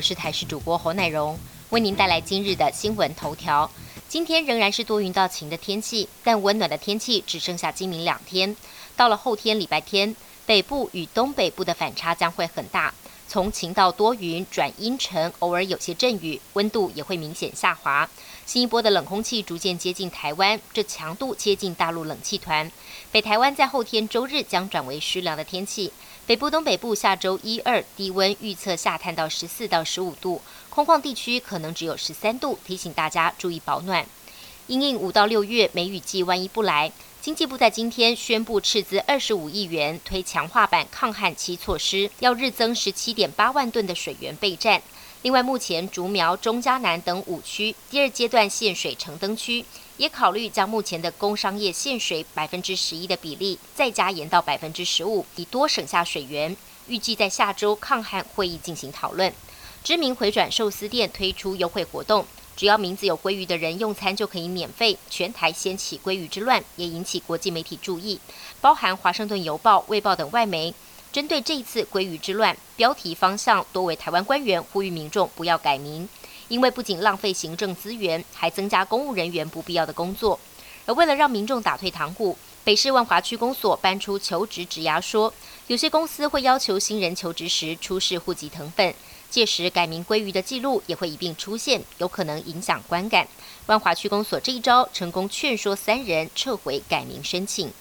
我是台视主播侯乃荣，为您带来今日的新闻头条。今天仍然是多云到晴的天气，但温暖的天气只剩下今明两天。到了后天礼拜天，北部与东北部的反差将会很大，从晴到多云转阴沉，偶尔有些阵雨，温度也会明显下滑。新一波的冷空气逐渐接近台湾，这强度接近大陆冷气团。北台湾在后天周日将转为湿凉的天气。北部、东北部下周一、二低温预测下探到十四到十五度，空旷地区可能只有十三度，提醒大家注意保暖。因应五到六月梅雨季万一不来，经济部在今天宣布斥资二十五亿元推强化版抗旱期措施，要日增十七点八万吨的水源备战。另外，目前竹苗、中嘉南等五区第二阶段限水成灯区，也考虑将目前的工商业限水百分之十一的比例再加延到百分之十五，以多省下水源。预计在下周抗旱会议进行讨论。知名回转寿司店推出优惠活动，只要名字有鲑鱼的人用餐就可以免费。全台掀起鲑鱼之乱，也引起国际媒体注意，包含《华盛顿邮报》、《卫报》等外媒。针对这一次鲑鱼之乱，标题方向多为台湾官员呼吁民众不要改名，因为不仅浪费行政资源，还增加公务人员不必要的工作。而为了让民众打退堂鼓，北市万华区公所搬出求职指压，说有些公司会要求新人求职时出示户籍成分，届时改名鲑鱼的记录也会一并出现，有可能影响观感。万华区公所这一招成功劝说三人撤回改名申请。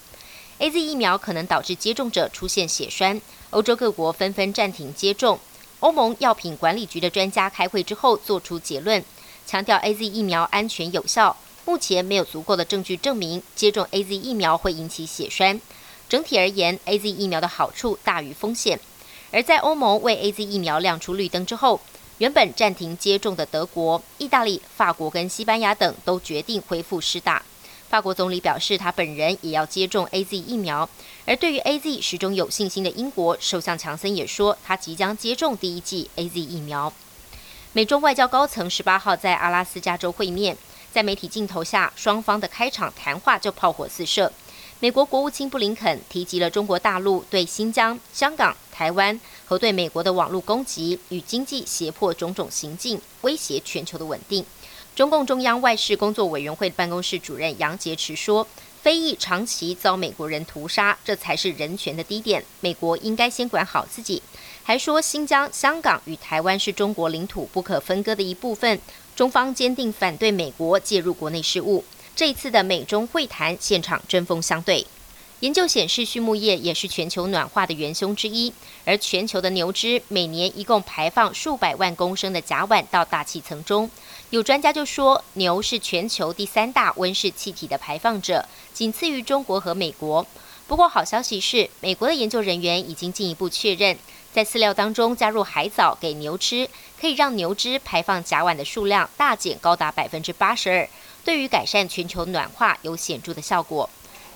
A Z 疫苗可能导致接种者出现血栓，欧洲各国纷纷暂停接种。欧盟药品管理局的专家开会之后做出结论，强调 A Z 疫苗安全有效。目前没有足够的证据证明接种 A Z 疫苗会引起血栓。整体而言，A Z 疫苗的好处大于风险。而在欧盟为 A Z 疫苗亮出绿灯之后，原本暂停接种的德国、意大利、法国跟西班牙等都决定恢复施打。法国总理表示，他本人也要接种 A Z 疫苗。而对于 A Z 始终有信心的英国首相强森也说，他即将接种第一剂 A Z 疫苗。美中外交高层十八号在阿拉斯加州会面，在媒体镜头下，双方的开场谈话就炮火四射。美国国务卿布林肯提及了中国大陆对新疆、香港、台湾和对美国的网络攻击与经济胁迫种种行径，威胁全球的稳定。中共中央外事工作委员会办公室主任杨洁篪说：“非裔长期遭美国人屠杀，这才是人权的低点。美国应该先管好自己。”还说：“新疆、香港与台湾是中国领土不可分割的一部分，中方坚定反对美国介入国内事务。”这一次的美中会谈现场针锋相对。研究显示，畜牧业也是全球暖化的元凶之一，而全球的牛只每年一共排放数百万公升的甲烷到大气层中。有专家就说，牛是全球第三大温室气体的排放者，仅次于中国和美国。不过，好消息是，美国的研究人员已经进一步确认，在饲料当中加入海藻给牛吃，可以让牛只排放甲烷的数量大减高达百分之八十二，对于改善全球暖化有显著的效果。